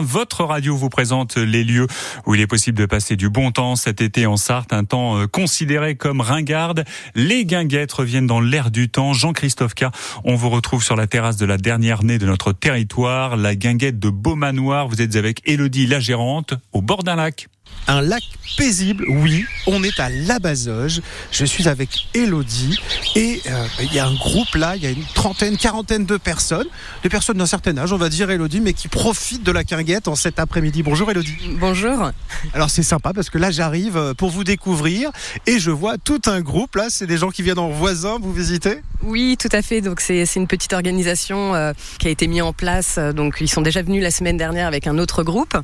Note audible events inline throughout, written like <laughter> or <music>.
Votre radio vous présente les lieux où il est possible de passer du bon temps cet été en Sarthe, un temps euh, considéré comme ringarde. Les guinguettes reviennent dans l'air du temps. Jean-Christophe K, on vous retrouve sur la terrasse de la dernière née de notre territoire, la guinguette de Beaumanoir. Vous êtes avec Elodie, la gérante, au bord d'un lac. Un lac paisible, oui. On est à La Bazoge. Je suis avec Elodie et euh, il y a un groupe là, il y a une trentaine, quarantaine de personnes, des personnes d'un certain âge, on va dire Elodie, mais qui profitent de la quinguette en cet après-midi. Bonjour Elodie. Bonjour. Alors c'est sympa parce que là j'arrive euh, pour vous découvrir et je vois tout un groupe là, c'est des gens qui viennent en voisin vous visiter Oui, tout à fait. Donc c'est une petite organisation euh, qui a été mise en place. Donc ils sont déjà venus la semaine dernière avec un autre groupe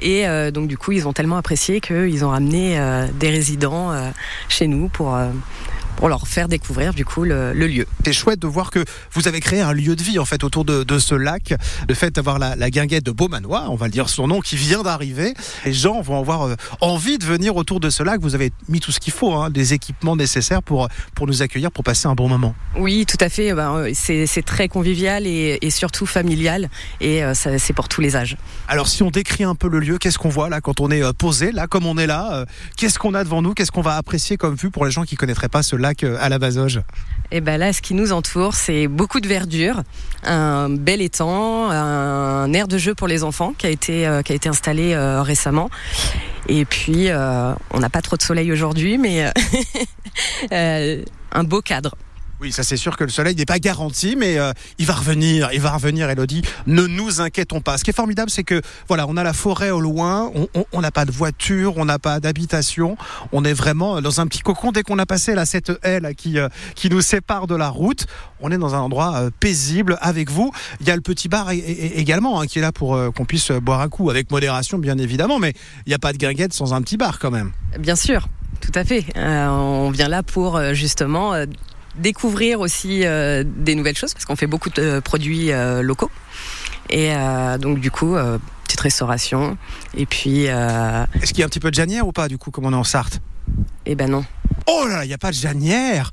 et donc du coup ils ont tellement apprécié qu'ils ont ramené euh, des résidents euh, chez nous pour euh, pour leur faire découvrir du coup le, lieu. C'est chouette de voir que vous avez créé un lieu de vie en fait autour de, ce lac. Le fait d'avoir la, guinguette de Beaumanoir, on va le dire son nom, qui vient d'arriver. Les gens vont avoir euh, envie de venir autour de ce lac. Vous avez mis tout ce qu'il faut, hein, des équipements nécessaires pour, pour nous accueillir, pour passer un bon moment. Oui, tout à fait. Ben, euh, c'est très convivial et, surtout familial et euh, c'est pour tous les âges. Alors si on décrit un peu le lieu, qu'est-ce qu'on voit là quand on est posé, là comme on est là Qu'est-ce qu'on a devant nous Qu'est-ce qu'on va apprécier comme vue pour les gens qui connaîtraient pas ce lac? À la Bazoge Et eh ben là, ce qui nous entoure, c'est beaucoup de verdure, un bel étang, un air de jeu pour les enfants qui a été, euh, installé euh, récemment. Et puis, euh, on n'a pas trop de soleil aujourd'hui, mais <laughs> un beau cadre. Oui, ça c'est sûr que le soleil n'est pas garanti, mais euh, il va revenir, il va revenir, Elodie. Ne nous inquiétons pas. Ce qui est formidable, c'est que voilà, on a la forêt au loin, on n'a pas de voiture, on n'a pas d'habitation, on est vraiment dans un petit cocon. Dès qu'on a passé là cette haie qui euh, qui nous sépare de la route, on est dans un endroit euh, paisible avec vous. Il y a le petit bar également hein, qui est là pour qu'on puisse boire un coup avec modération, bien évidemment, mais il n'y a pas de guinguette sans un petit bar quand même. Bien sûr. Tout à fait. on vient là pour justement découvrir aussi euh, des nouvelles choses parce qu'on fait beaucoup de produits euh, locaux. Et euh, donc du coup, petite restauration. Et puis. Est-ce qu'il y a un petit peu de janière ou pas du coup, comme on est en Sarthe? Eh ben non. Oh là là, il n'y a pas de janière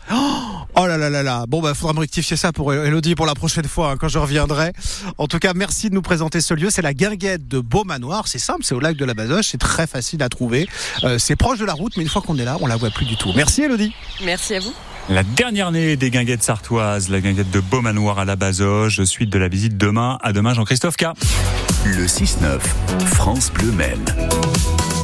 Oh là là là là Bon, bah, faudra me rectifier ça pour Elodie pour la prochaine fois, hein, quand je reviendrai. En tout cas, merci de nous présenter ce lieu. C'est la guinguette de Beaumanoir. C'est simple, c'est au lac de la Bazoche. C'est très facile à trouver. c'est proche de la route, mais une fois qu'on est là, on la voit plus du tout. Merci Elodie. Merci à vous. La dernière née des guinguettes sartoises, la guinguette de Beaumanoir à la Bazoge, suite de la visite demain. À demain, Jean-Christophe K. Le 6-9, France Bleu Maine.